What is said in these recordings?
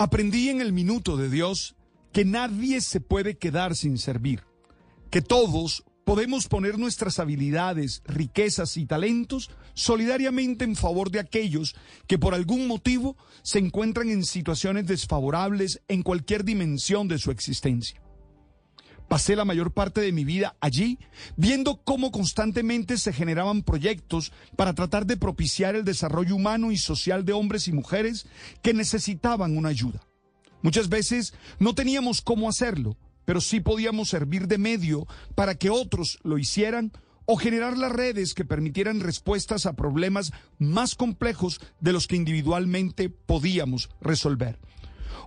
Aprendí en el minuto de Dios que nadie se puede quedar sin servir, que todos podemos poner nuestras habilidades, riquezas y talentos solidariamente en favor de aquellos que por algún motivo se encuentran en situaciones desfavorables en cualquier dimensión de su existencia. Pasé la mayor parte de mi vida allí viendo cómo constantemente se generaban proyectos para tratar de propiciar el desarrollo humano y social de hombres y mujeres que necesitaban una ayuda. Muchas veces no teníamos cómo hacerlo, pero sí podíamos servir de medio para que otros lo hicieran o generar las redes que permitieran respuestas a problemas más complejos de los que individualmente podíamos resolver.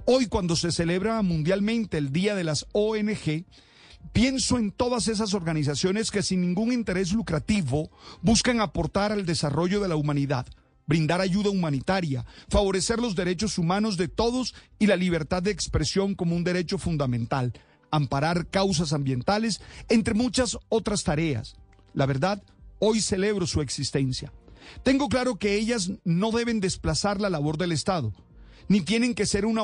Hoy cuando se celebra mundialmente el Día de las ONG, pienso en todas esas organizaciones que sin ningún interés lucrativo buscan aportar al desarrollo de la humanidad brindar ayuda humanitaria, favorecer los derechos humanos de todos y la libertad de expresión como un derecho fundamental, amparar causas ambientales, entre muchas otras tareas. La verdad, hoy celebro su existencia. Tengo claro que ellas no deben desplazar la labor del Estado, ni tienen que ser una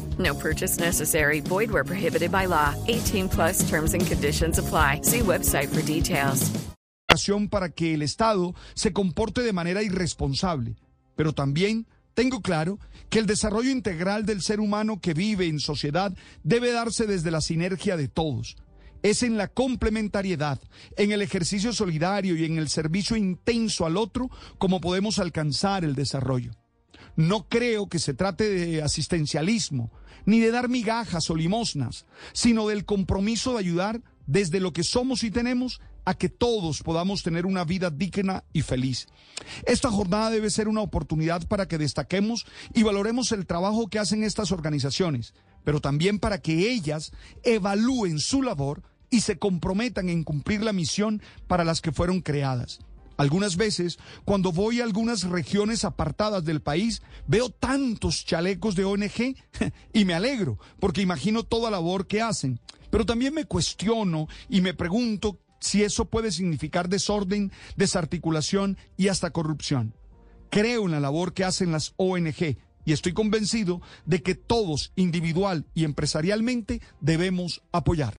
No purchase necessary. Void where prohibited by law. 18 plus terms and conditions apply. See website for details. para que el Estado se comporte de manera irresponsable, pero también tengo claro que el desarrollo integral del ser humano que vive en sociedad debe darse desde la sinergia de todos. Es en la complementariedad, en el ejercicio solidario y en el servicio intenso al otro como podemos alcanzar el desarrollo. No creo que se trate de asistencialismo, ni de dar migajas o limosnas, sino del compromiso de ayudar desde lo que somos y tenemos a que todos podamos tener una vida digna y feliz. Esta jornada debe ser una oportunidad para que destaquemos y valoremos el trabajo que hacen estas organizaciones, pero también para que ellas evalúen su labor y se comprometan en cumplir la misión para las que fueron creadas. Algunas veces, cuando voy a algunas regiones apartadas del país, veo tantos chalecos de ONG y me alegro, porque imagino toda la labor que hacen. Pero también me cuestiono y me pregunto si eso puede significar desorden, desarticulación y hasta corrupción. Creo en la labor que hacen las ONG y estoy convencido de que todos, individual y empresarialmente, debemos apoyar.